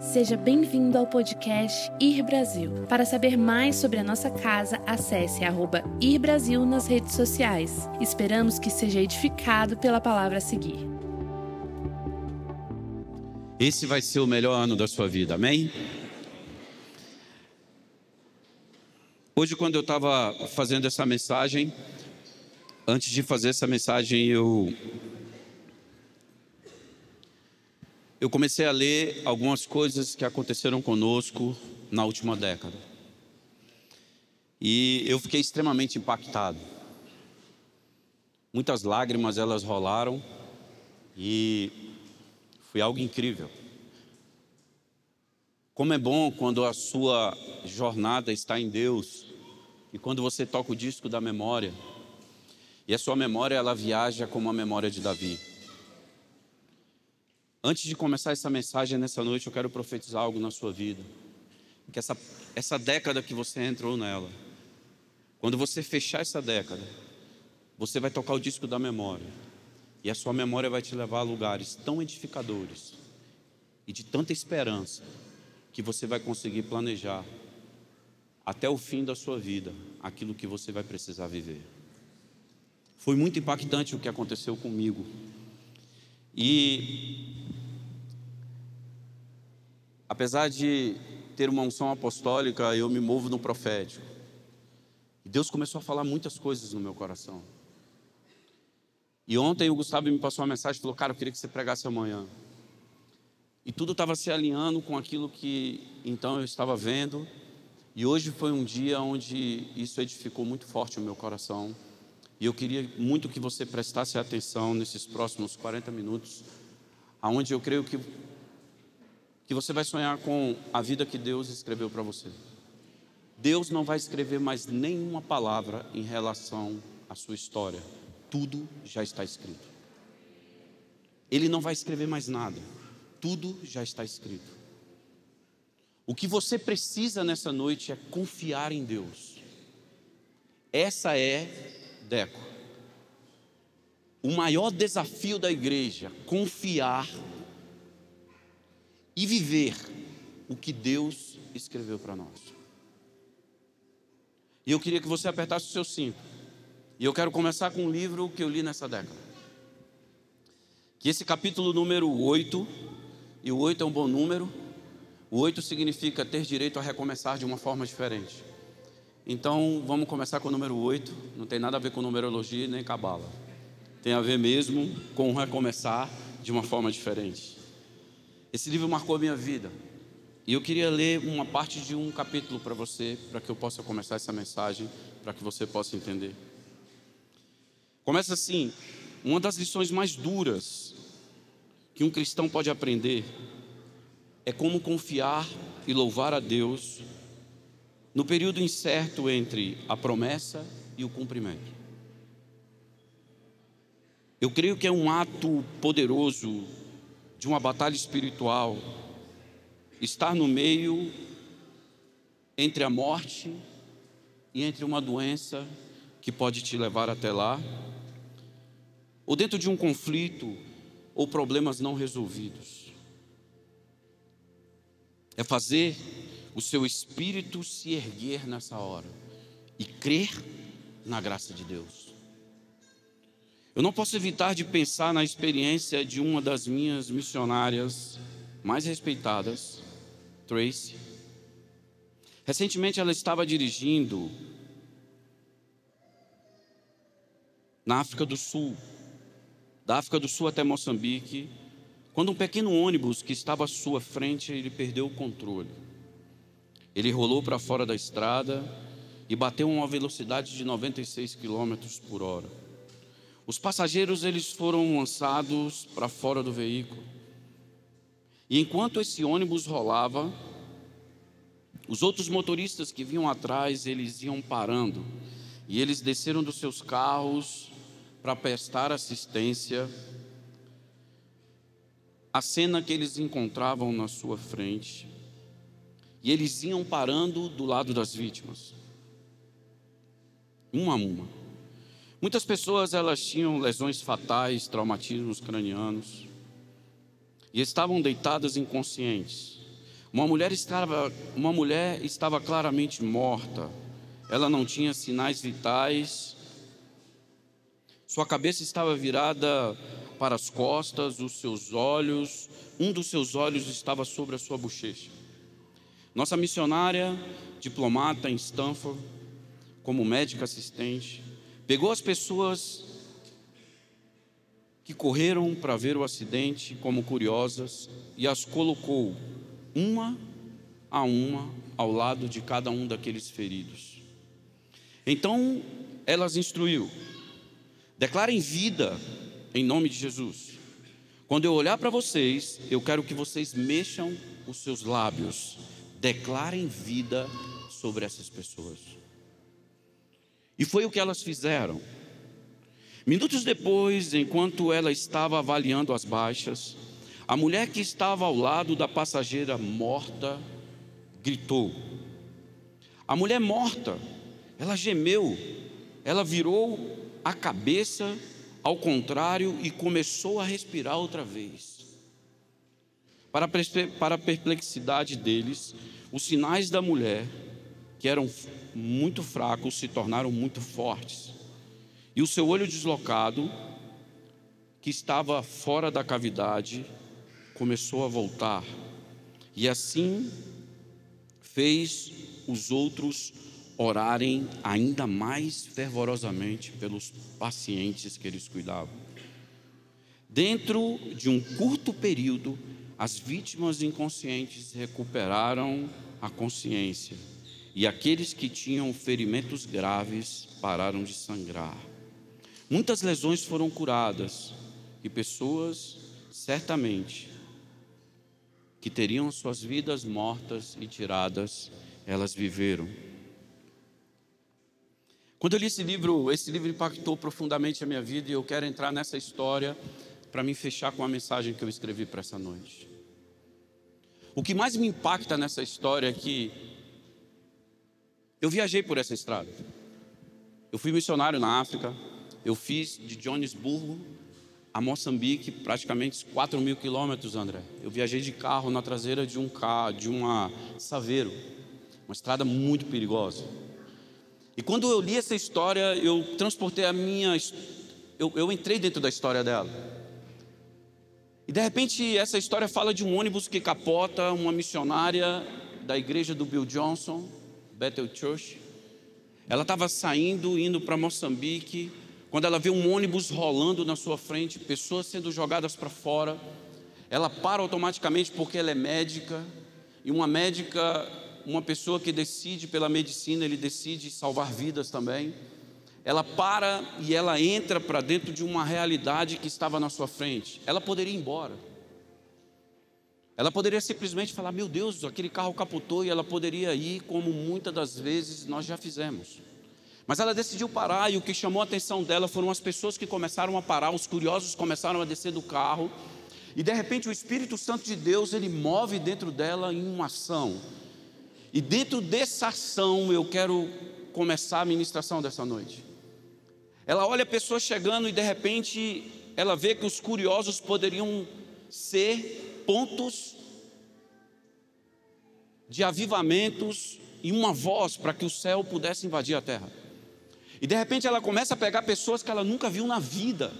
Seja bem-vindo ao podcast Ir Brasil. Para saber mais sobre a nossa casa, acesse arroba Ir Brasil nas redes sociais. Esperamos que seja edificado pela palavra a seguir. Esse vai ser o melhor ano da sua vida, amém? Hoje, quando eu estava fazendo essa mensagem, antes de fazer essa mensagem, eu eu comecei a ler algumas coisas que aconteceram conosco na última década. E eu fiquei extremamente impactado. Muitas lágrimas elas rolaram e foi algo incrível. Como é bom quando a sua jornada está em Deus e quando você toca o disco da memória e a sua memória ela viaja como a memória de Davi. Antes de começar essa mensagem nessa noite, eu quero profetizar algo na sua vida. Que essa, essa década que você entrou nela, quando você fechar essa década, você vai tocar o disco da memória. E a sua memória vai te levar a lugares tão edificadores e de tanta esperança que você vai conseguir planejar até o fim da sua vida aquilo que você vai precisar viver. Foi muito impactante o que aconteceu comigo. E apesar de ter uma unção apostólica, eu me movo no profético. E Deus começou a falar muitas coisas no meu coração. E ontem o Gustavo me passou uma mensagem falou: Cara, eu queria que você pregasse amanhã. E tudo estava se alinhando com aquilo que então eu estava vendo. E hoje foi um dia onde isso edificou muito forte o meu coração. E eu queria muito que você prestasse atenção nesses próximos 40 minutos, aonde eu creio que que você vai sonhar com a vida que Deus escreveu para você. Deus não vai escrever mais nenhuma palavra em relação à sua história. Tudo já está escrito. Ele não vai escrever mais nada. Tudo já está escrito. O que você precisa nessa noite é confiar em Deus. Essa é, Deco, o maior desafio da igreja: confiar e viver o que Deus escreveu para nós. E eu queria que você apertasse o seu cinto. E eu quero começar com um livro que eu li nessa década. Que esse capítulo número 8, e o 8 é um bom número, o 8 significa ter direito a recomeçar de uma forma diferente. Então, vamos começar com o número 8, não tem nada a ver com numerologia nem cabala. Tem a ver mesmo com recomeçar de uma forma diferente. Esse livro marcou a minha vida. E eu queria ler uma parte de um capítulo para você, para que eu possa começar essa mensagem, para que você possa entender. Começa assim: uma das lições mais duras que um cristão pode aprender é como confiar e louvar a Deus no período incerto entre a promessa e o cumprimento. Eu creio que é um ato poderoso de uma batalha espiritual, estar no meio entre a morte e entre uma doença que pode te levar até lá, ou dentro de um conflito ou problemas não resolvidos. É fazer o seu espírito se erguer nessa hora e crer na graça de Deus. Eu não posso evitar de pensar na experiência de uma das minhas missionárias mais respeitadas, Tracy. Recentemente ela estava dirigindo na África do Sul, da África do Sul até Moçambique, quando um pequeno ônibus que estava à sua frente, ele perdeu o controle. Ele rolou para fora da estrada e bateu a uma velocidade de 96 km por hora. Os passageiros eles foram lançados para fora do veículo. E enquanto esse ônibus rolava, os outros motoristas que vinham atrás, eles iam parando. E eles desceram dos seus carros para prestar assistência à cena que eles encontravam na sua frente. E eles iam parando do lado das vítimas, uma a uma. Muitas pessoas elas tinham lesões fatais, traumatismos cranianos e estavam deitadas inconscientes. Uma mulher estava, uma mulher estava claramente morta. Ela não tinha sinais vitais. Sua cabeça estava virada para as costas, os seus olhos, um dos seus olhos estava sobre a sua bochecha. Nossa missionária, diplomata em Stanford, como médica assistente, pegou as pessoas que correram para ver o acidente como curiosas e as colocou uma a uma ao lado de cada um daqueles feridos. Então elas instruiu: declarem vida em nome de Jesus. Quando eu olhar para vocês, eu quero que vocês mexam os seus lábios, declarem vida sobre essas pessoas. E foi o que elas fizeram. Minutos depois, enquanto ela estava avaliando as baixas, a mulher que estava ao lado da passageira morta gritou. A mulher morta, ela gemeu, ela virou a cabeça ao contrário e começou a respirar outra vez. Para a perplexidade deles, os sinais da mulher, que eram muito fracos, se tornaram muito fortes. E o seu olho deslocado, que estava fora da cavidade, começou a voltar. E assim fez os outros orarem ainda mais fervorosamente pelos pacientes que eles cuidavam. Dentro de um curto período, as vítimas inconscientes recuperaram a consciência e aqueles que tinham ferimentos graves pararam de sangrar. Muitas lesões foram curadas e pessoas, certamente, que teriam suas vidas mortas e tiradas, elas viveram. Quando eu li esse livro, esse livro impactou profundamente a minha vida e eu quero entrar nessa história para me fechar com a mensagem que eu escrevi para essa noite. O que mais me impacta nessa história é que eu viajei por essa estrada. Eu fui missionário na África, eu fiz de Johannesburgo a Moçambique praticamente 4 mil quilômetros, André. Eu viajei de carro na traseira de um carro, de uma Saveiro, uma estrada muito perigosa. E quando eu li essa história, eu transportei a minha. Eu, eu entrei dentro da história dela. E de repente, essa história fala de um ônibus que capota uma missionária da igreja do Bill Johnson, Bethel Church. Ela estava saindo, indo para Moçambique, quando ela vê um ônibus rolando na sua frente, pessoas sendo jogadas para fora. Ela para automaticamente porque ela é médica, e uma médica uma pessoa que decide pela medicina, ele decide salvar vidas também. Ela para e ela entra para dentro de uma realidade que estava na sua frente. Ela poderia ir embora. Ela poderia simplesmente falar: Meu Deus, aquele carro capotou, e ela poderia ir, como muitas das vezes nós já fizemos. Mas ela decidiu parar, e o que chamou a atenção dela foram as pessoas que começaram a parar, os curiosos começaram a descer do carro, e de repente o Espírito Santo de Deus ele move dentro dela em uma ação. E dentro dessa ação eu quero começar a ministração dessa noite. Ela olha a pessoa chegando e de repente ela vê que os curiosos poderiam ser pontos de avivamentos e uma voz para que o céu pudesse invadir a terra. E de repente ela começa a pegar pessoas que ela nunca viu na vida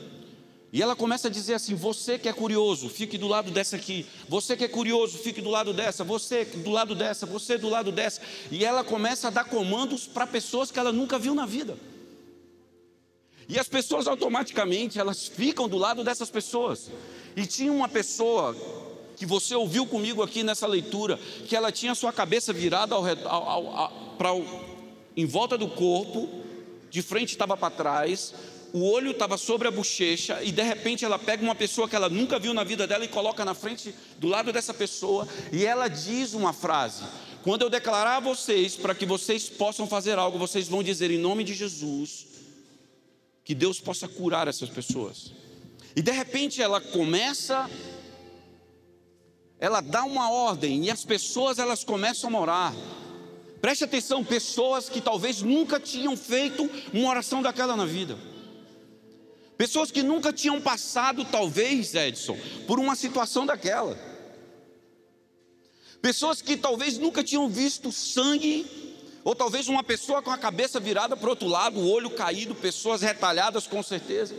e ela começa a dizer assim: você que é curioso, fique do lado dessa aqui. Você que é curioso, fique do lado dessa. Você do lado dessa. Você do lado dessa. E ela começa a dar comandos para pessoas que ela nunca viu na vida. E as pessoas automaticamente elas ficam do lado dessas pessoas. E tinha uma pessoa que você ouviu comigo aqui nessa leitura, que ela tinha sua cabeça virada ao, ao, ao, para em volta do corpo, de frente estava para trás, o olho estava sobre a bochecha e de repente ela pega uma pessoa que ela nunca viu na vida dela e coloca na frente do lado dessa pessoa e ela diz uma frase: Quando eu declarar a vocês para que vocês possam fazer algo, vocês vão dizer em nome de Jesus que Deus possa curar essas pessoas. E de repente ela começa ela dá uma ordem e as pessoas elas começam a orar. Preste atenção, pessoas que talvez nunca tinham feito uma oração daquela na vida. Pessoas que nunca tinham passado, talvez, Edson, por uma situação daquela. Pessoas que talvez nunca tinham visto sangue, ou talvez uma pessoa com a cabeça virada para o outro lado, o olho caído, pessoas retalhadas com certeza.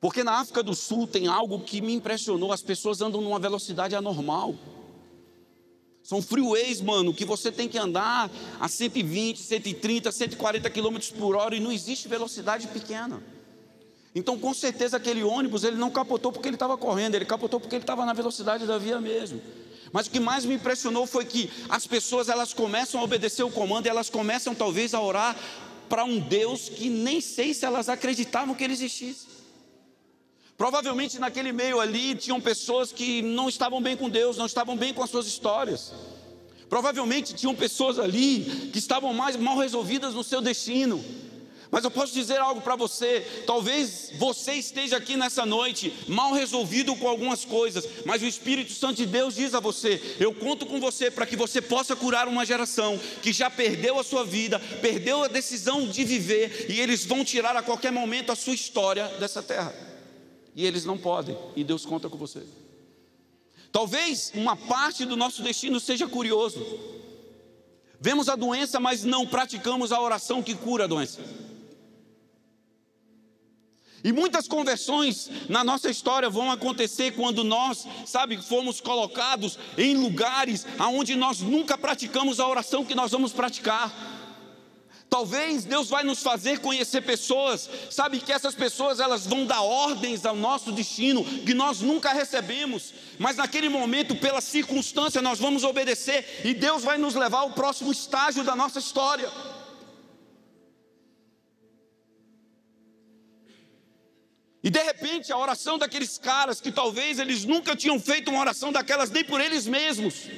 Porque na África do Sul tem algo que me impressionou: as pessoas andam numa velocidade anormal. São freeways, mano, que você tem que andar a 120, 130, 140 km por hora e não existe velocidade pequena. Então, com certeza, aquele ônibus ele não capotou porque ele estava correndo, ele capotou porque ele estava na velocidade da via mesmo. Mas o que mais me impressionou foi que as pessoas elas começam a obedecer o comando e elas começam talvez a orar para um Deus que nem sei se elas acreditavam que ele existisse. Provavelmente naquele meio ali tinham pessoas que não estavam bem com Deus, não estavam bem com as suas histórias. Provavelmente tinham pessoas ali que estavam mais mal resolvidas no seu destino. Mas eu posso dizer algo para você: talvez você esteja aqui nessa noite mal resolvido com algumas coisas, mas o Espírito Santo de Deus diz a você: eu conto com você para que você possa curar uma geração que já perdeu a sua vida, perdeu a decisão de viver, e eles vão tirar a qualquer momento a sua história dessa terra e eles não podem, e Deus conta com você. Talvez uma parte do nosso destino seja curioso. Vemos a doença, mas não praticamos a oração que cura a doença. E muitas conversões na nossa história vão acontecer quando nós, sabe, fomos colocados em lugares aonde nós nunca praticamos a oração que nós vamos praticar. Talvez Deus vai nos fazer conhecer pessoas, sabe que essas pessoas elas vão dar ordens ao nosso destino que nós nunca recebemos, mas naquele momento, pela circunstância, nós vamos obedecer. E Deus vai nos levar ao próximo estágio da nossa história. E de repente, a oração daqueles caras que talvez eles nunca tinham feito uma oração daquelas nem por eles mesmos,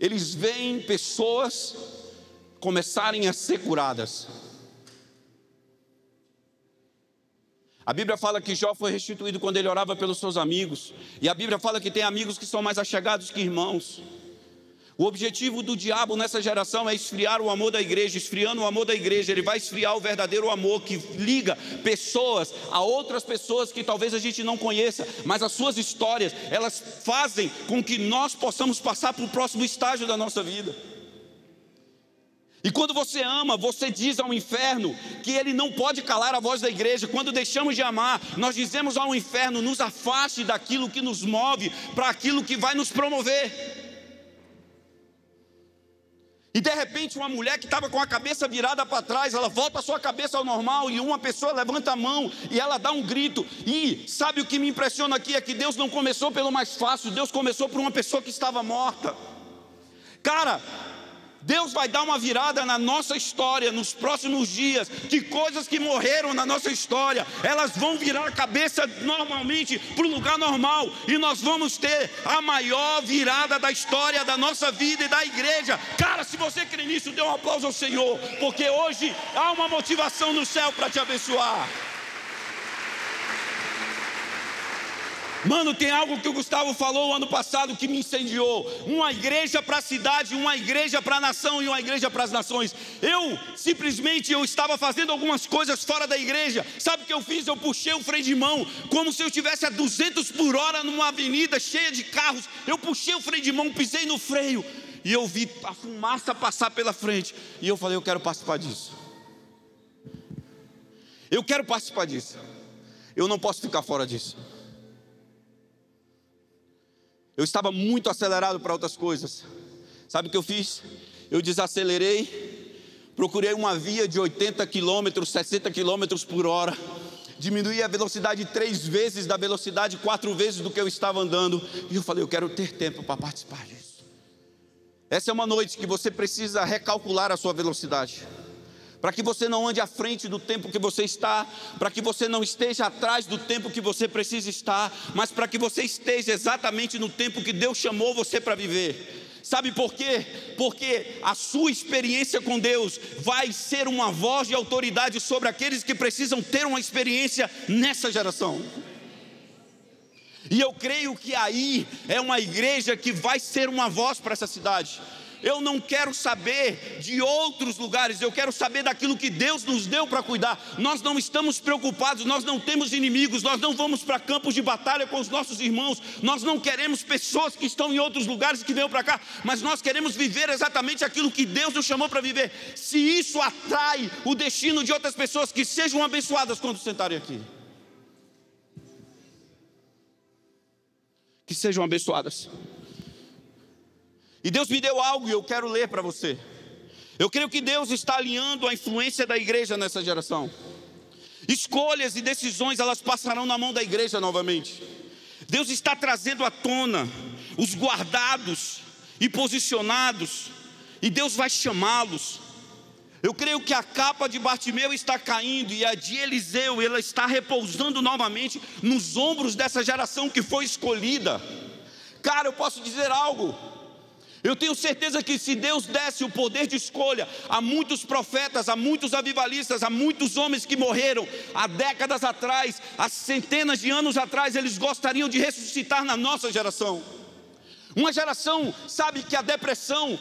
eles veem pessoas começarem a ser curadas. A Bíblia fala que Jó foi restituído quando ele orava pelos seus amigos. E a Bíblia fala que tem amigos que são mais achegados que irmãos. O objetivo do diabo nessa geração é esfriar o amor da igreja. Esfriando o amor da igreja, ele vai esfriar o verdadeiro amor que liga pessoas a outras pessoas que talvez a gente não conheça, mas as suas histórias, elas fazem com que nós possamos passar para o próximo estágio da nossa vida. E quando você ama, você diz ao inferno que ele não pode calar a voz da igreja. Quando deixamos de amar, nós dizemos ao inferno: nos afaste daquilo que nos move para aquilo que vai nos promover. E de repente, uma mulher que estava com a cabeça virada para trás, ela volta a sua cabeça ao normal e uma pessoa levanta a mão e ela dá um grito. E sabe o que me impressiona aqui? É que Deus não começou pelo mais fácil, Deus começou por uma pessoa que estava morta. Cara, Deus vai dar uma virada na nossa história nos próximos dias, de coisas que morreram na nossa história, elas vão virar a cabeça normalmente para o lugar normal, e nós vamos ter a maior virada da história da nossa vida e da igreja. Cara, se você crê nisso, dê um aplauso ao Senhor, porque hoje há uma motivação no céu para te abençoar. Mano, tem algo que o Gustavo falou ano passado que me incendiou: uma igreja para a cidade, uma igreja para a nação e uma igreja para as nações. Eu simplesmente eu estava fazendo algumas coisas fora da igreja. Sabe o que eu fiz? Eu puxei o freio de mão, como se eu estivesse a 200 por hora numa avenida cheia de carros. Eu puxei o freio de mão, pisei no freio e eu vi a fumaça passar pela frente. E eu falei: eu quero participar disso. Eu quero participar disso. Eu não posso ficar fora disso. Eu estava muito acelerado para outras coisas. Sabe o que eu fiz? Eu desacelerei, procurei uma via de 80 quilômetros, 60 quilômetros por hora, diminuí a velocidade três vezes da velocidade, quatro vezes do que eu estava andando, e eu falei: eu quero ter tempo para participar disso. Essa é uma noite que você precisa recalcular a sua velocidade para que você não ande à frente do tempo que você está, para que você não esteja atrás do tempo que você precisa estar, mas para que você esteja exatamente no tempo que Deus chamou você para viver. Sabe por quê? Porque a sua experiência com Deus vai ser uma voz de autoridade sobre aqueles que precisam ter uma experiência nessa geração. E eu creio que aí é uma igreja que vai ser uma voz para essa cidade. Eu não quero saber de outros lugares, eu quero saber daquilo que Deus nos deu para cuidar. Nós não estamos preocupados, nós não temos inimigos, nós não vamos para campos de batalha com os nossos irmãos, nós não queremos pessoas que estão em outros lugares que venham para cá, mas nós queremos viver exatamente aquilo que Deus nos chamou para viver. Se isso atrai o destino de outras pessoas, que sejam abençoadas quando sentarem aqui. Que sejam abençoadas. E Deus me deu algo e eu quero ler para você. Eu creio que Deus está alinhando a influência da igreja nessa geração. Escolhas e decisões elas passarão na mão da igreja novamente. Deus está trazendo à tona os guardados e posicionados, e Deus vai chamá-los. Eu creio que a capa de Bartimeu está caindo e a de Eliseu ela está repousando novamente nos ombros dessa geração que foi escolhida. Cara, eu posso dizer algo. Eu tenho certeza que se Deus desse o poder de escolha a muitos profetas, a muitos avivalistas, a muitos homens que morreram há décadas atrás, há centenas de anos atrás, eles gostariam de ressuscitar na nossa geração. Uma geração, sabe, que a depressão.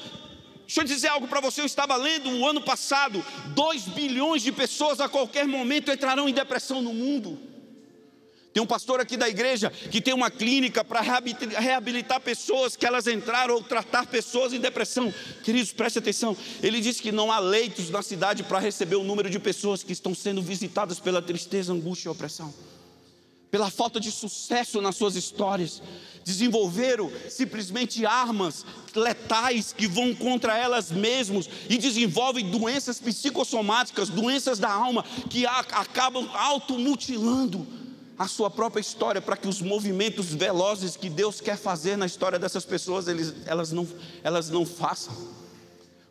Deixa eu dizer algo para você, eu estava lendo o ano passado: 2 bilhões de pessoas a qualquer momento entrarão em depressão no mundo. Tem um pastor aqui da igreja que tem uma clínica para reabilitar pessoas que elas entraram ou tratar pessoas em depressão. Queridos, preste atenção. Ele disse que não há leitos na cidade para receber o número de pessoas que estão sendo visitadas pela tristeza, angústia e opressão. Pela falta de sucesso nas suas histórias, desenvolveram simplesmente armas letais que vão contra elas mesmas e desenvolvem doenças psicossomáticas, doenças da alma que acabam automutilando a sua própria história para que os movimentos velozes que Deus quer fazer na história dessas pessoas, eles, elas, não, elas não façam.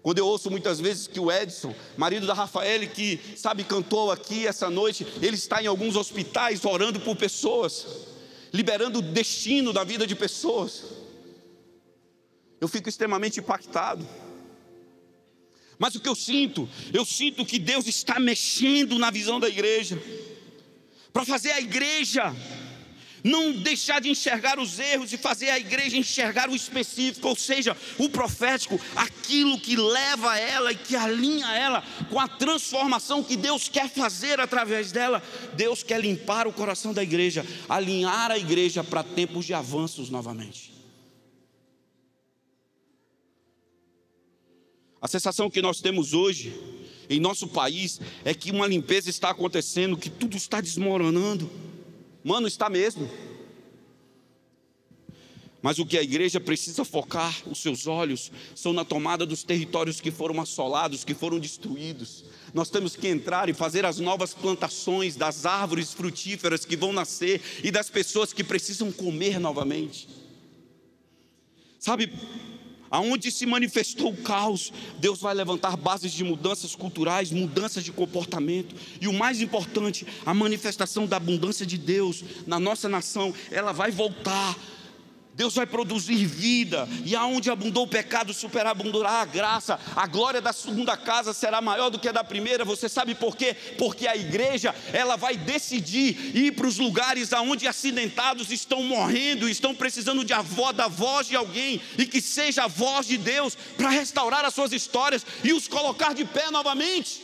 Quando eu ouço muitas vezes que o Edson, marido da Rafael, que sabe cantou aqui essa noite, ele está em alguns hospitais orando por pessoas, liberando o destino da vida de pessoas. Eu fico extremamente impactado. Mas o que eu sinto? Eu sinto que Deus está mexendo na visão da igreja para fazer a igreja não deixar de enxergar os erros e fazer a igreja enxergar o específico, ou seja, o profético, aquilo que leva ela e que alinha ela com a transformação que Deus quer fazer através dela. Deus quer limpar o coração da igreja, alinhar a igreja para tempos de avanços novamente. A sensação que nós temos hoje em nosso país é que uma limpeza está acontecendo, que tudo está desmoronando. Mano, está mesmo. Mas o que a igreja precisa focar os seus olhos são na tomada dos territórios que foram assolados, que foram destruídos. Nós temos que entrar e fazer as novas plantações das árvores frutíferas que vão nascer e das pessoas que precisam comer novamente. Sabe, Aonde se manifestou o caos, Deus vai levantar bases de mudanças culturais, mudanças de comportamento. E o mais importante, a manifestação da abundância de Deus na nossa nação, ela vai voltar Deus vai produzir vida, e aonde abundou o pecado, superabundará a graça. A glória da segunda casa será maior do que a da primeira. Você sabe por quê? Porque a igreja, ela vai decidir ir para os lugares aonde acidentados estão morrendo, estão precisando de avó, da voz de alguém, e que seja a voz de Deus para restaurar as suas histórias e os colocar de pé novamente.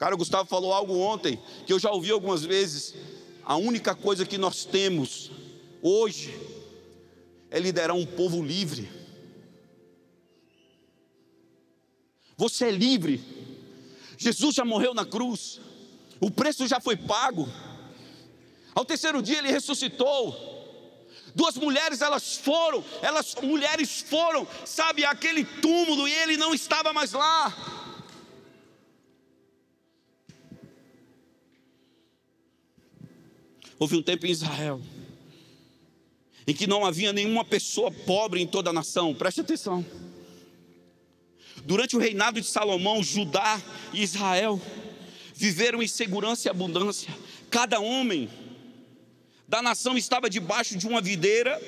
Cara, o Gustavo falou algo ontem que eu já ouvi algumas vezes. A única coisa que nós temos hoje é liderar um povo livre. Você é livre. Jesus já morreu na cruz. O preço já foi pago. Ao terceiro dia ele ressuscitou. Duas mulheres, elas foram, elas mulheres foram, sabe, aquele túmulo e ele não estava mais lá. Houve um tempo em Israel em que não havia nenhuma pessoa pobre em toda a nação, preste atenção. Durante o reinado de Salomão, Judá e Israel viveram em segurança e abundância. Cada homem da nação estava debaixo de uma videira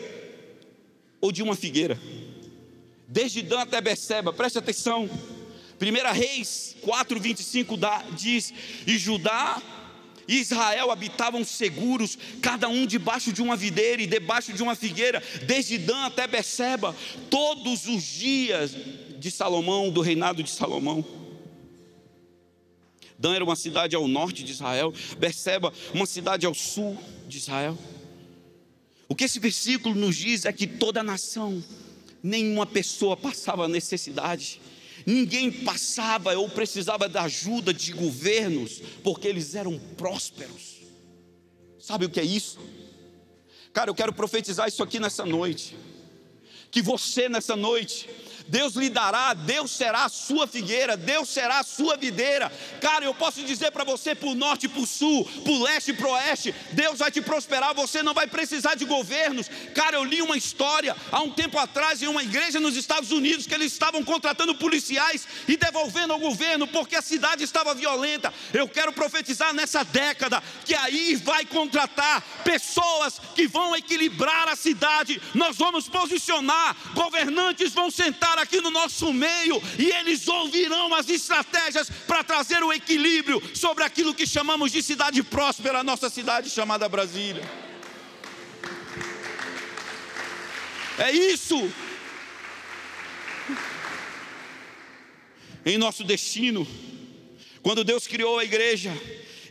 ou de uma figueira. Desde Dan até Beceba, preste atenção. 1 Reis 4,25 diz: E Judá Israel habitavam seguros, cada um debaixo de uma videira e debaixo de uma figueira, desde Dan até Beceba, todos os dias de Salomão, do reinado de Salomão. Dan era uma cidade ao norte de Israel, Beceba, uma cidade ao sul de Israel. O que esse versículo nos diz é que toda nação, nenhuma pessoa passava necessidade, ninguém passava ou precisava da ajuda de governos, porque eles eram prósperos. Sabe o que é isso? Cara, eu quero profetizar isso aqui nessa noite. Que você nessa noite Deus lhe dará, Deus será a sua figueira, Deus será a sua videira. Cara, eu posso dizer para você, por norte, por sul, por leste por oeste, Deus vai te prosperar, você não vai precisar de governos. Cara, eu li uma história há um tempo atrás em uma igreja nos Estados Unidos que eles estavam contratando policiais e devolvendo ao governo porque a cidade estava violenta. Eu quero profetizar nessa década que aí vai contratar pessoas que vão equilibrar a cidade. Nós vamos posicionar, governantes vão sentar estar aqui no nosso meio e eles ouvirão as estratégias para trazer o equilíbrio sobre aquilo que chamamos de cidade próspera, a nossa cidade chamada Brasília. É isso. Em nosso destino, quando Deus criou a igreja,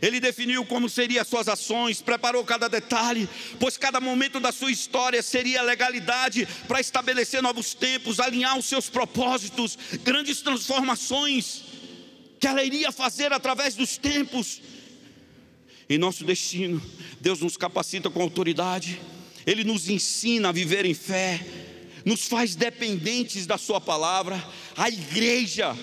ele definiu como seriam as suas ações, preparou cada detalhe, pois cada momento da sua história seria legalidade para estabelecer novos tempos, alinhar os seus propósitos, grandes transformações que ela iria fazer através dos tempos. Em nosso destino, Deus nos capacita com autoridade, Ele nos ensina a viver em fé, nos faz dependentes da Sua palavra. A igreja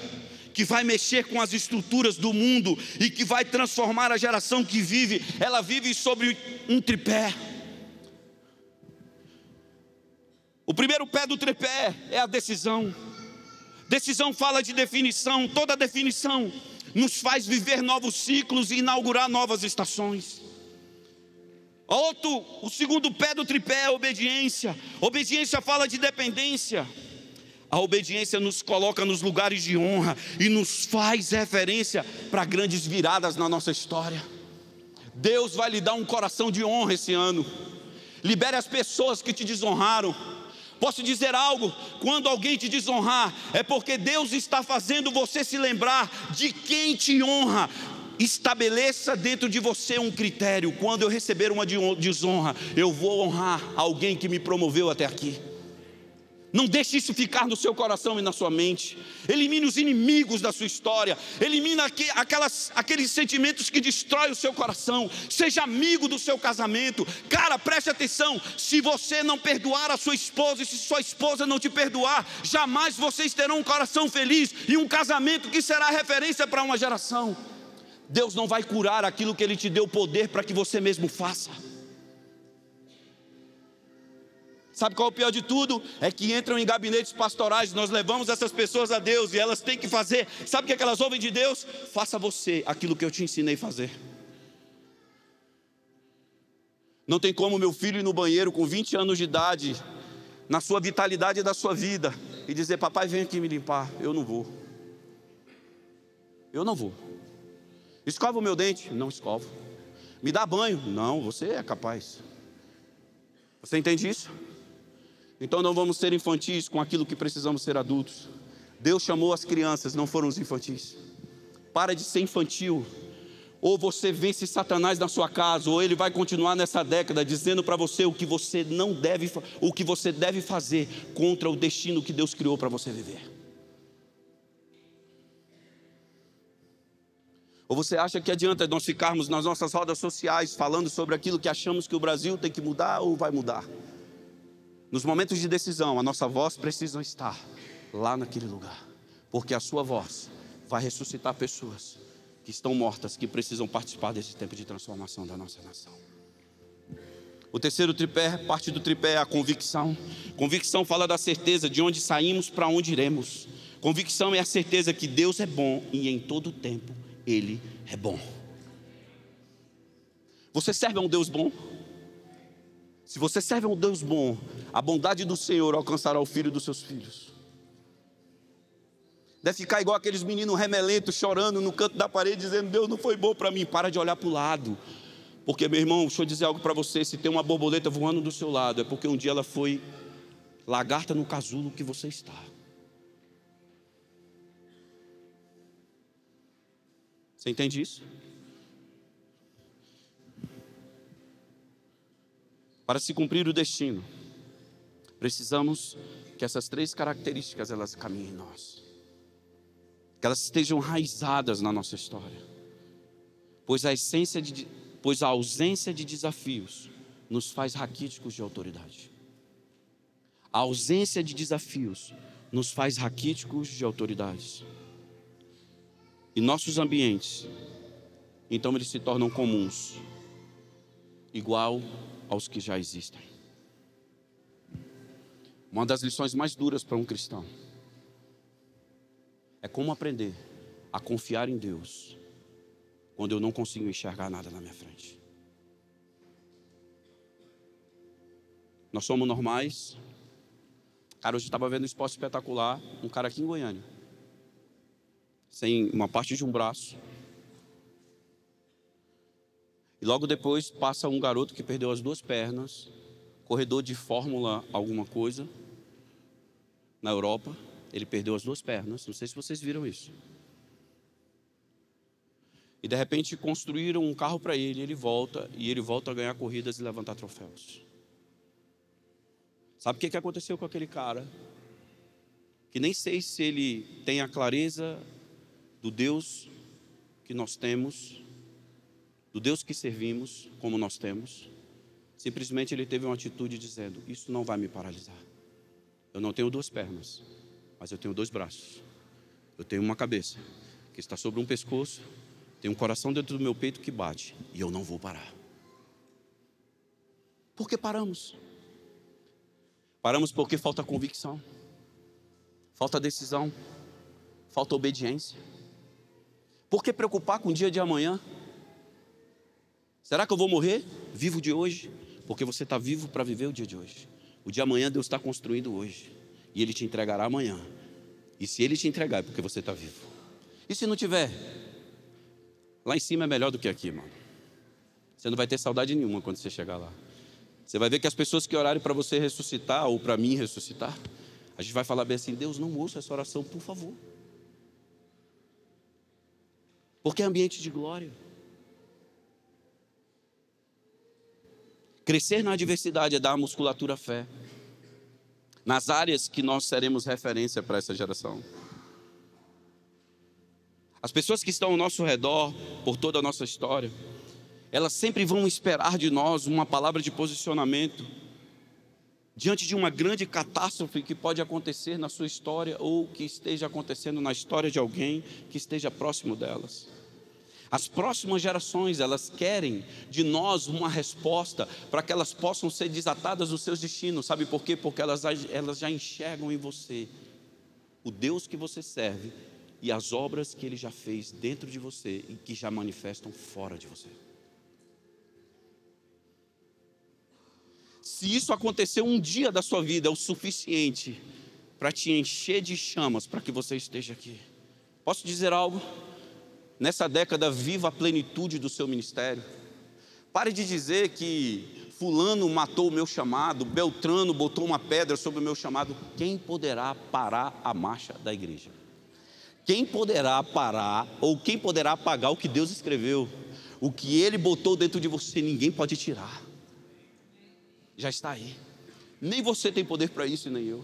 que vai mexer com as estruturas do mundo e que vai transformar a geração que vive, ela vive sobre um tripé. O primeiro pé do tripé é a decisão. Decisão fala de definição, toda definição nos faz viver novos ciclos e inaugurar novas estações. Outro, o segundo pé do tripé é a obediência. Obediência fala de dependência. A obediência nos coloca nos lugares de honra e nos faz referência para grandes viradas na nossa história. Deus vai lhe dar um coração de honra esse ano. Libere as pessoas que te desonraram. Posso dizer algo? Quando alguém te desonrar, é porque Deus está fazendo você se lembrar de quem te honra. Estabeleça dentro de você um critério. Quando eu receber uma desonra, eu vou honrar alguém que me promoveu até aqui. Não deixe isso ficar no seu coração e na sua mente. Elimine os inimigos da sua história. Elimine aquelas, aqueles sentimentos que destroem o seu coração. Seja amigo do seu casamento. Cara, preste atenção. Se você não perdoar a sua esposa e se sua esposa não te perdoar, jamais vocês terão um coração feliz e um casamento que será referência para uma geração. Deus não vai curar aquilo que Ele te deu poder para que você mesmo faça. Sabe qual é o pior de tudo? É que entram em gabinetes pastorais, nós levamos essas pessoas a Deus e elas têm que fazer. Sabe o que, é que elas ouvem de Deus? Faça você aquilo que eu te ensinei a fazer. Não tem como meu filho ir no banheiro com 20 anos de idade, na sua vitalidade da sua vida, e dizer: Papai, vem aqui me limpar. Eu não vou. Eu não vou. Escova o meu dente? Não escovo. Me dá banho? Não, você é capaz. Você entende isso? Então não vamos ser infantis com aquilo que precisamos ser adultos. Deus chamou as crianças, não foram os infantis. Para de ser infantil. Ou você vence Satanás na sua casa, ou ele vai continuar nessa década dizendo para você o que você não deve, o que você deve fazer contra o destino que Deus criou para você viver. Ou você acha que adianta nós ficarmos nas nossas rodas sociais falando sobre aquilo que achamos que o Brasil tem que mudar ou vai mudar? Nos momentos de decisão, a nossa voz precisa estar lá naquele lugar, porque a sua voz vai ressuscitar pessoas que estão mortas, que precisam participar desse tempo de transformação da nossa nação. O terceiro tripé, parte do tripé é a convicção. Convicção fala da certeza de onde saímos para onde iremos. Convicção é a certeza que Deus é bom e em todo tempo Ele é bom. Você serve a um Deus bom? Se você serve a um Deus bom, a bondade do Senhor alcançará o filho dos seus filhos. Deve ficar igual aqueles meninos remelentos chorando no canto da parede, dizendo: Deus não foi bom para mim. Para de olhar para o lado. Porque, meu irmão, deixa eu dizer algo para você: se tem uma borboleta voando do seu lado, é porque um dia ela foi lagarta no casulo que você está. Você entende isso? Para se cumprir o destino, precisamos que essas três características elas caminhem em nós. Que elas estejam enraizadas na nossa história. Pois a essência de, pois a ausência de desafios nos faz raquíticos de autoridade. A ausência de desafios nos faz raquíticos de autoridades. E nossos ambientes, então eles se tornam comuns, igual aos que já existem. Uma das lições mais duras para um cristão é como aprender a confiar em Deus quando eu não consigo enxergar nada na minha frente. Nós somos normais. Cara, hoje estava vendo um esporte espetacular, um cara aqui em Goiânia sem uma parte de um braço. E logo depois passa um garoto que perdeu as duas pernas, corredor de Fórmula alguma coisa, na Europa. Ele perdeu as duas pernas, não sei se vocês viram isso. E de repente construíram um carro para ele, ele volta e ele volta a ganhar corridas e levantar troféus. Sabe o que aconteceu com aquele cara? Que nem sei se ele tem a clareza do Deus que nós temos, do Deus que servimos, como nós temos. Simplesmente ele teve uma atitude dizendo: Isso não vai me paralisar. Eu não tenho duas pernas, mas eu tenho dois braços. Eu tenho uma cabeça que está sobre um pescoço, tenho um coração dentro do meu peito que bate, e eu não vou parar. Por que paramos? Paramos porque falta convicção, falta decisão, falta obediência. Por que preocupar com o dia de amanhã? Será que eu vou morrer? Vivo de hoje? Porque você está vivo para viver o dia de hoje. O de amanhã Deus está construindo hoje. E Ele te entregará amanhã. E se Ele te entregar é porque você está vivo. E se não tiver? Lá em cima é melhor do que aqui, mano. Você não vai ter saudade nenhuma quando você chegar lá. Você vai ver que as pessoas que orarem para você ressuscitar, ou para mim ressuscitar, a gente vai falar bem assim: Deus, não ouça essa oração, por favor porque é ambiente de glória. Crescer na adversidade é dar à musculatura fé. Nas áreas que nós seremos referência para essa geração. As pessoas que estão ao nosso redor, por toda a nossa história, elas sempre vão esperar de nós uma palavra de posicionamento diante de uma grande catástrofe que pode acontecer na sua história ou que esteja acontecendo na história de alguém que esteja próximo delas. As próximas gerações, elas querem de nós uma resposta para que elas possam ser desatadas dos seus destinos. Sabe por quê? Porque elas, elas já enxergam em você o Deus que você serve e as obras que ele já fez dentro de você e que já manifestam fora de você. Se isso aconteceu um dia da sua vida, é o suficiente para te encher de chamas para que você esteja aqui. Posso dizer algo? Nessa década viva a plenitude do seu ministério. Pare de dizer que Fulano matou o meu chamado, Beltrano botou uma pedra sobre o meu chamado. Quem poderá parar a marcha da igreja? Quem poderá parar ou quem poderá apagar o que Deus escreveu? O que Ele botou dentro de você, ninguém pode tirar. Já está aí. Nem você tem poder para isso, nem eu.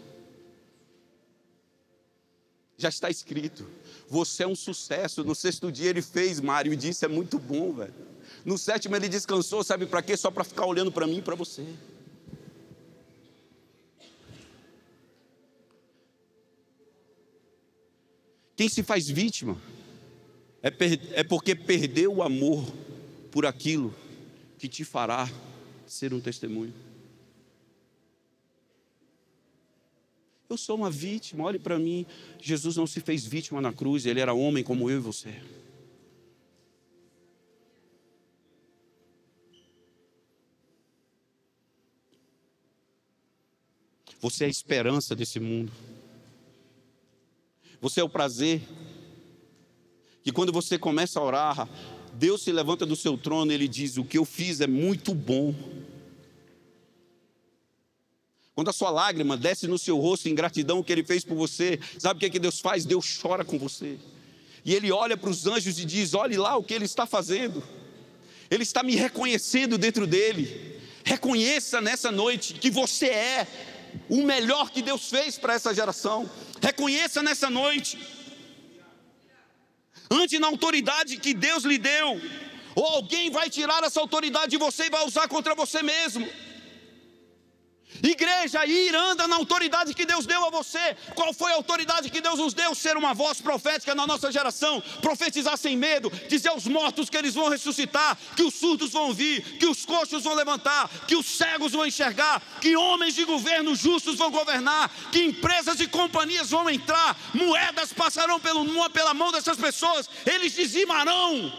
Já está escrito. Você é um sucesso. No sexto dia ele fez, Mário, e disse: é muito bom, velho. No sétimo ele descansou, sabe para quê? Só para ficar olhando para mim e para você. Quem se faz vítima é, é porque perdeu o amor por aquilo que te fará ser um testemunho. Eu sou uma vítima, olhe para mim. Jesus não se fez vítima na cruz, ele era homem como eu e você. Você é a esperança desse mundo. Você é o prazer. Que quando você começa a orar, Deus se levanta do seu trono e ele diz: O que eu fiz é muito bom. Quando a sua lágrima desce no seu rosto em gratidão o que ele fez por você, sabe o que, é que Deus faz? Deus chora com você. E ele olha para os anjos e diz: Olhe lá o que ele está fazendo. Ele está me reconhecendo dentro dele. Reconheça nessa noite que você é o melhor que Deus fez para essa geração. Reconheça nessa noite. Ante na autoridade que Deus lhe deu, ou alguém vai tirar essa autoridade de você e vai usar contra você mesmo. Igreja, ir, anda na autoridade que Deus deu a você. Qual foi a autoridade que Deus nos deu? Ser uma voz profética na nossa geração, profetizar sem medo, dizer aos mortos que eles vão ressuscitar, que os surdos vão vir, que os coxos vão levantar, que os cegos vão enxergar, que homens de governo justos vão governar, que empresas e companhias vão entrar, moedas passarão pela mão dessas pessoas, eles dizimarão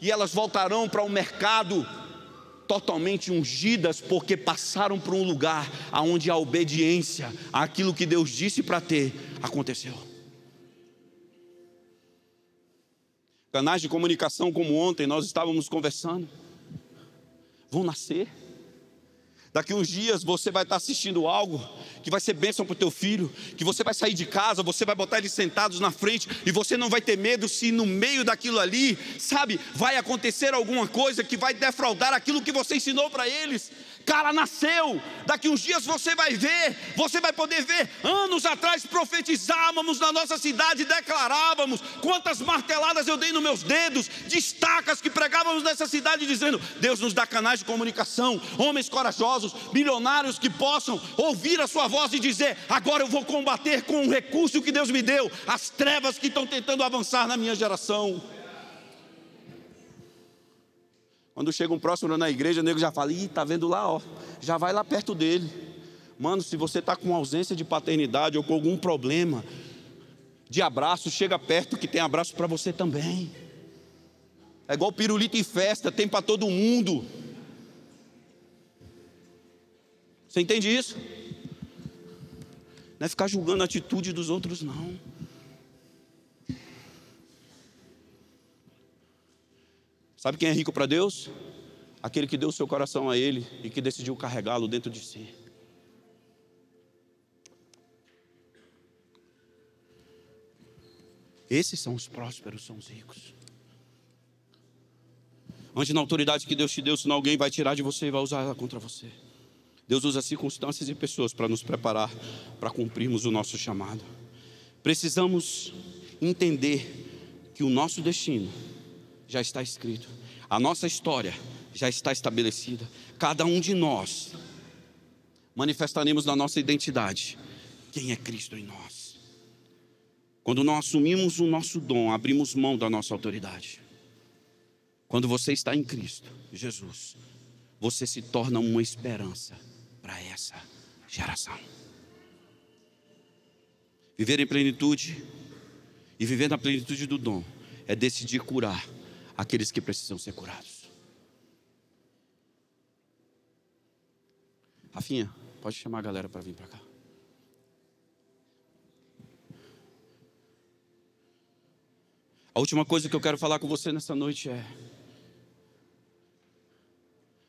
e elas voltarão para o mercado totalmente ungidas porque passaram por um lugar onde a obediência àquilo que Deus disse para ter aconteceu. Canais de comunicação como ontem nós estávamos conversando vão nascer. Daqui uns dias você vai estar assistindo algo que vai ser bênção para o teu filho, que você vai sair de casa, você vai botar eles sentados na frente e você não vai ter medo se no meio daquilo ali, sabe, vai acontecer alguma coisa que vai defraudar aquilo que você ensinou para eles cara nasceu. Daqui uns dias você vai ver, você vai poder ver. Anos atrás profetizávamos na nossa cidade, declarávamos quantas marteladas eu dei nos meus dedos, destacas que pregávamos nessa cidade dizendo: Deus nos dá canais de comunicação, homens corajosos, milionários que possam ouvir a sua voz e dizer: agora eu vou combater com o recurso que Deus me deu, as trevas que estão tentando avançar na minha geração. Quando chega um próximo na igreja, o nego já fala: Ih, tá vendo lá, ó. Já vai lá perto dele. Mano, se você está com ausência de paternidade ou com algum problema de abraço, chega perto que tem abraço para você também. É igual pirulito em festa, tem para todo mundo. Você entende isso? Não é ficar julgando a atitude dos outros, não. Sabe quem é rico para Deus? Aquele que deu seu coração a Ele e que decidiu carregá-lo dentro de si. Esses são os prósperos, são os ricos. Ande na autoridade que Deus te deu, senão alguém vai tirar de você e vai usar ela contra você. Deus usa circunstâncias e pessoas para nos preparar para cumprirmos o nosso chamado. Precisamos entender que o nosso destino já está escrito. A nossa história já está estabelecida. Cada um de nós manifestaremos na nossa identidade quem é Cristo em nós. Quando nós assumimos o nosso dom, abrimos mão da nossa autoridade. Quando você está em Cristo, Jesus, você se torna uma esperança para essa geração. Viver em plenitude e viver na plenitude do dom é decidir curar aqueles que precisam ser curados. Rafinha, pode chamar a galera para vir para cá. A última coisa que eu quero falar com você nessa noite é: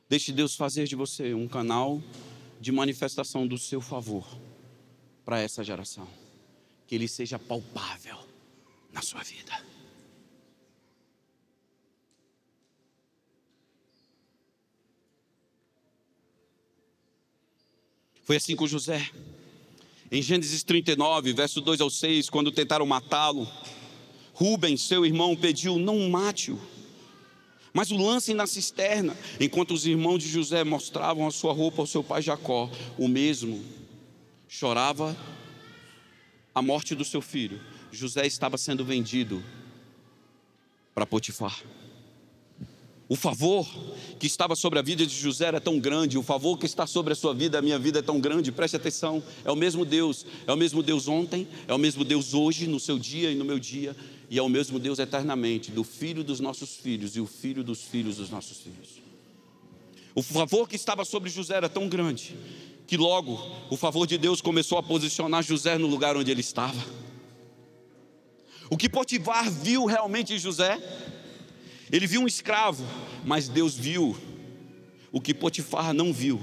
deixe Deus fazer de você um canal de manifestação do seu favor para essa geração. Que ele seja palpável na sua vida. Foi assim com José. Em Gênesis 39, verso 2 ao 6, quando tentaram matá-lo, Rubens, seu irmão, pediu: não mate-o, mas o lancem na cisterna. Enquanto os irmãos de José mostravam a sua roupa ao seu pai Jacó, o mesmo chorava a morte do seu filho. José estava sendo vendido para Potifar. O favor que estava sobre a vida de José era tão grande, o favor que está sobre a sua vida, a minha vida é tão grande, preste atenção, é o mesmo Deus, é o mesmo Deus ontem, é o mesmo Deus hoje, no seu dia e no meu dia, e é o mesmo Deus eternamente, do filho dos nossos filhos e o filho dos filhos dos nossos filhos. O favor que estava sobre José era tão grande, que logo o favor de Deus começou a posicionar José no lugar onde ele estava. O que Potifar viu realmente em José? Ele viu um escravo, mas Deus viu o que Potifar não viu.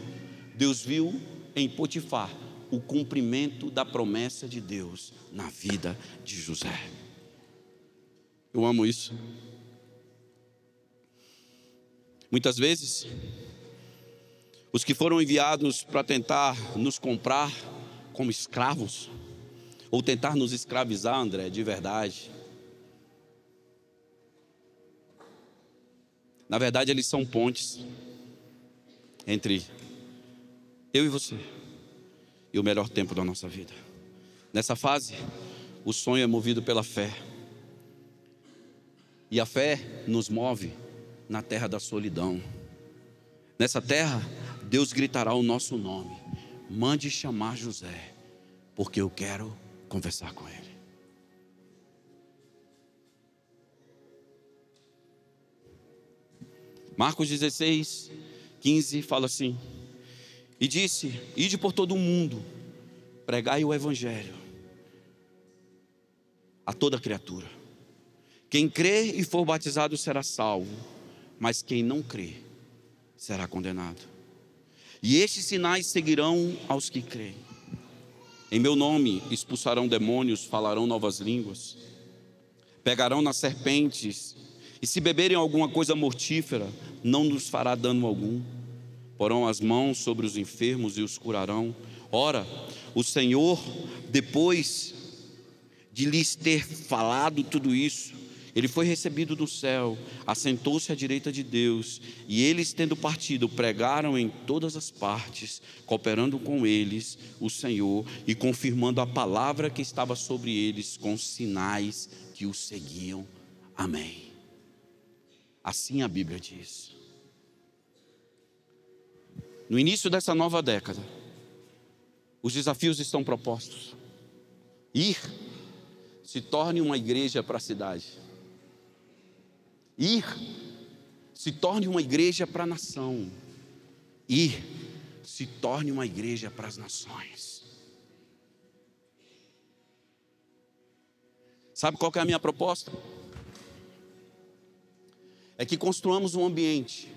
Deus viu em Potifar o cumprimento da promessa de Deus na vida de José. Eu amo isso. Muitas vezes, os que foram enviados para tentar nos comprar como escravos, ou tentar nos escravizar, André, de verdade. Na verdade, eles são pontes entre eu e você e o melhor tempo da nossa vida. Nessa fase, o sonho é movido pela fé. E a fé nos move na terra da solidão. Nessa terra, Deus gritará o nosso nome. Mande chamar José, porque eu quero conversar com ele. Marcos 16, 15 fala assim: E disse: Ide por todo o mundo, pregai o evangelho a toda criatura. Quem crê e for batizado será salvo, mas quem não crê será condenado. E estes sinais seguirão aos que creem. Em meu nome expulsarão demônios, falarão novas línguas, pegarão nas serpentes, e se beberem alguma coisa mortífera, não nos fará dano algum. Porão as mãos sobre os enfermos e os curarão. Ora, o Senhor, depois de lhes ter falado tudo isso, ele foi recebido do céu, assentou-se à direita de Deus, e eles, tendo partido, pregaram em todas as partes, cooperando com eles o Senhor e confirmando a palavra que estava sobre eles com sinais que o seguiam. Amém. Assim a Bíblia diz. No início dessa nova década, os desafios estão propostos. Ir se torne uma igreja para a cidade Ir se torne uma igreja para a nação. Ir se torne uma igreja para as nações. Sabe qual é a minha proposta? É que construamos um ambiente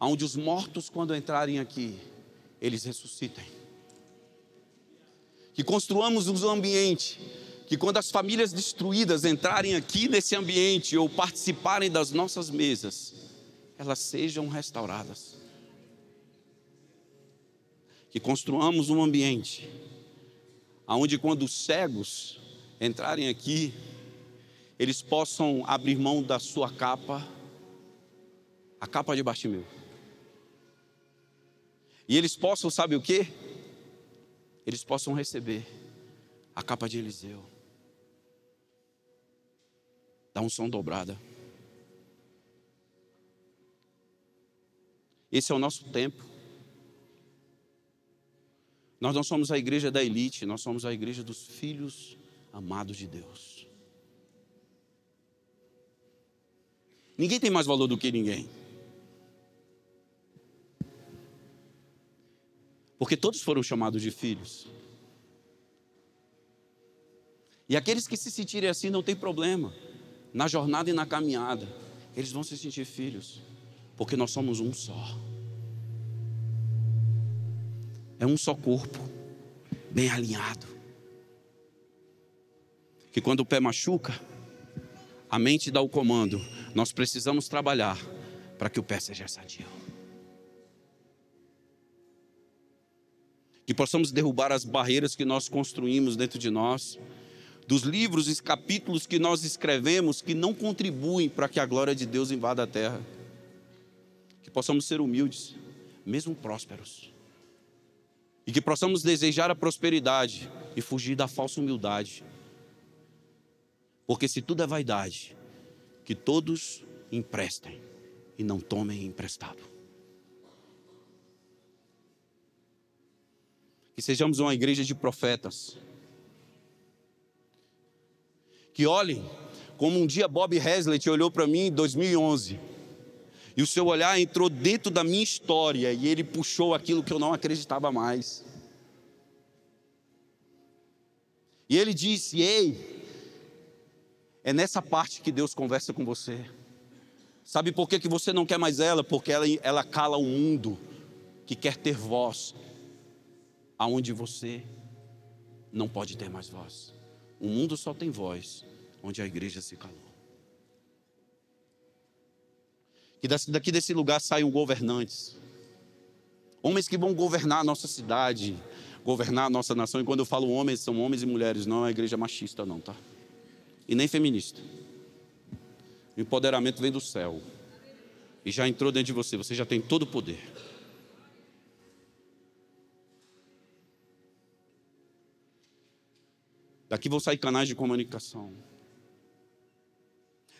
onde os mortos, quando entrarem aqui, eles ressuscitem. Que construamos um ambiente que quando as famílias destruídas entrarem aqui nesse ambiente ou participarem das nossas mesas, elas sejam restauradas. Que construamos um ambiente onde quando os cegos entrarem aqui, eles possam abrir mão da sua capa, a capa de Bartimeu. E eles possam, sabe o que? Eles possam receber a capa de Eliseu. Dá um som dobrada. Esse é o nosso tempo. Nós não somos a igreja da elite, nós somos a igreja dos filhos amados de Deus. Ninguém tem mais valor do que ninguém. Porque todos foram chamados de filhos. E aqueles que se sentirem assim não tem problema na jornada e na caminhada, eles vão se sentir filhos, porque nós somos um só. É um só corpo, bem alinhado. Que quando o pé machuca, a mente dá o comando. Nós precisamos trabalhar para que o pé seja sadio. Que possamos derrubar as barreiras que nós construímos dentro de nós dos livros e capítulos que nós escrevemos que não contribuem para que a glória de Deus invada a terra. Que possamos ser humildes, mesmo prósperos. E que possamos desejar a prosperidade e fugir da falsa humildade. Porque se tudo é vaidade, que todos emprestem e não tomem emprestado. Que sejamos uma igreja de profetas que olhem como um dia Bob Hazlett olhou para mim em 2011. E o seu olhar entrou dentro da minha história e ele puxou aquilo que eu não acreditava mais. E ele disse: Ei, É nessa parte que Deus conversa com você. Sabe por que, que você não quer mais ela? Porque ela, ela cala o mundo que quer ter voz, aonde você não pode ter mais voz. O mundo só tem voz onde a igreja se calou. Que daqui desse lugar saiam governantes, homens que vão governar a nossa cidade, governar a nossa nação. E quando eu falo homens, são homens e mulheres, não é igreja machista, não, tá? E nem feminista. O empoderamento vem do céu. E já entrou dentro de você, você já tem todo o poder. Daqui vão sair canais de comunicação.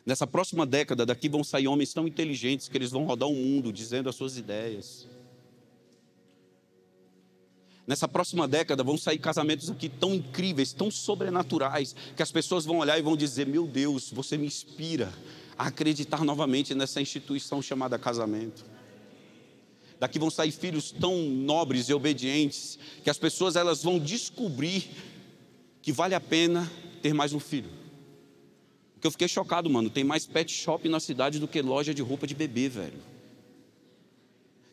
Nessa próxima década, daqui vão sair homens tão inteligentes que eles vão rodar o mundo dizendo as suas ideias. Nessa próxima década vão sair casamentos aqui tão incríveis, tão sobrenaturais, que as pessoas vão olhar e vão dizer: Meu Deus, você me inspira a acreditar novamente nessa instituição chamada casamento. Daqui vão sair filhos tão nobres e obedientes que as pessoas elas vão descobrir que vale a pena ter mais um filho. Porque eu fiquei chocado, mano. Tem mais pet shop na cidade do que loja de roupa de bebê, velho.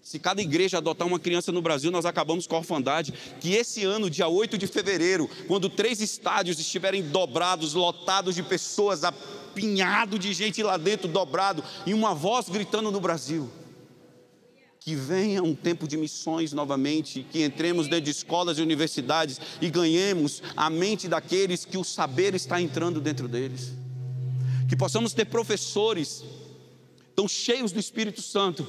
Se cada igreja adotar uma criança no Brasil, nós acabamos com a orfandade. Que esse ano, dia 8 de fevereiro, quando três estádios estiverem dobrados, lotados de pessoas, apinhado de gente lá dentro, dobrado, e uma voz gritando no Brasil que venha um tempo de missões novamente, que entremos dentro de escolas e universidades e ganhemos a mente daqueles que o saber está entrando dentro deles. Que possamos ter professores tão cheios do Espírito Santo,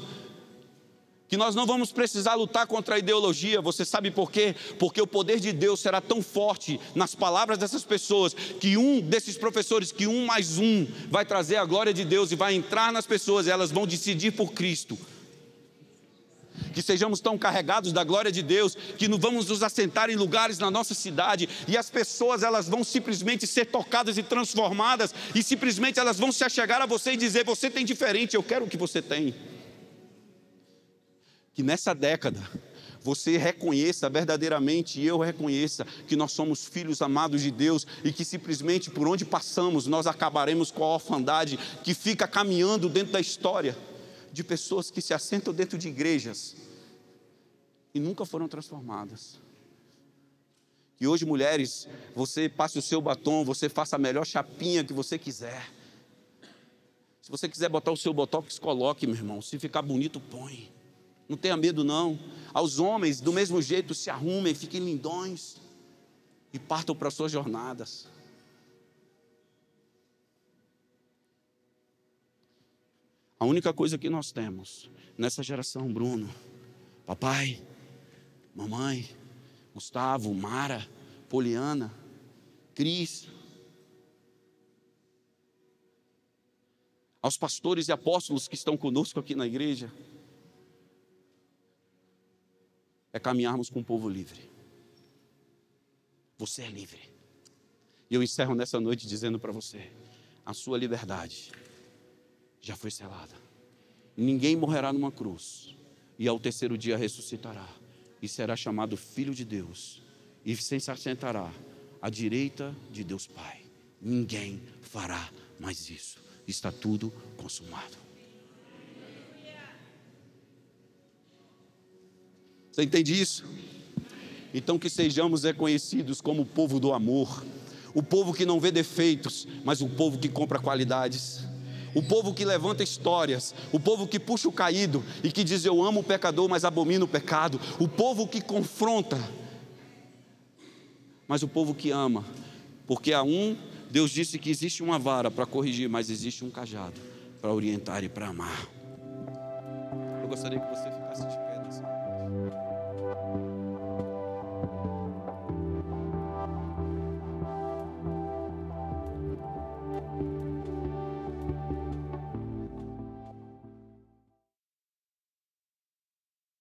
que nós não vamos precisar lutar contra a ideologia, você sabe por quê? Porque o poder de Deus será tão forte nas palavras dessas pessoas, que um desses professores, que um mais um, vai trazer a glória de Deus e vai entrar nas pessoas, e elas vão decidir por Cristo que sejamos tão carregados da glória de Deus, que não vamos nos assentar em lugares na nossa cidade e as pessoas elas vão simplesmente ser tocadas e transformadas e simplesmente elas vão se achegar a você e dizer: "Você tem diferente, eu quero o que você tem". Que nessa década você reconheça verdadeiramente e eu reconheça que nós somos filhos amados de Deus e que simplesmente por onde passamos nós acabaremos com a orfandade que fica caminhando dentro da história de pessoas que se assentam dentro de igrejas e nunca foram transformadas. Que hoje, mulheres, você passe o seu batom, você faça a melhor chapinha que você quiser. Se você quiser botar o seu botox, coloque, meu irmão. Se ficar bonito, põe. Não tenha medo, não. Aos homens, do mesmo jeito, se arrumem, fiquem lindões e partam para suas jornadas. A única coisa que nós temos nessa geração, Bruno, papai, mamãe, Gustavo, Mara, Poliana, Cris, aos pastores e apóstolos que estão conosco aqui na igreja, é caminharmos com o povo livre. Você é livre. E eu encerro nessa noite dizendo para você: a sua liberdade já foi selada. Ninguém morrerá numa cruz e ao terceiro dia ressuscitará e será chamado Filho de Deus e se assentará à direita de Deus Pai. Ninguém fará mais isso. Está tudo consumado. Você entende isso? Então que sejamos reconhecidos como o povo do amor, o povo que não vê defeitos, mas o povo que compra qualidades o povo que levanta histórias, o povo que puxa o caído e que diz: Eu amo o pecador, mas abomino o pecado, o povo que confronta, mas o povo que ama, porque a um, Deus disse que existe uma vara para corrigir, mas existe um cajado para orientar e para amar. Eu gostaria que você ficasse de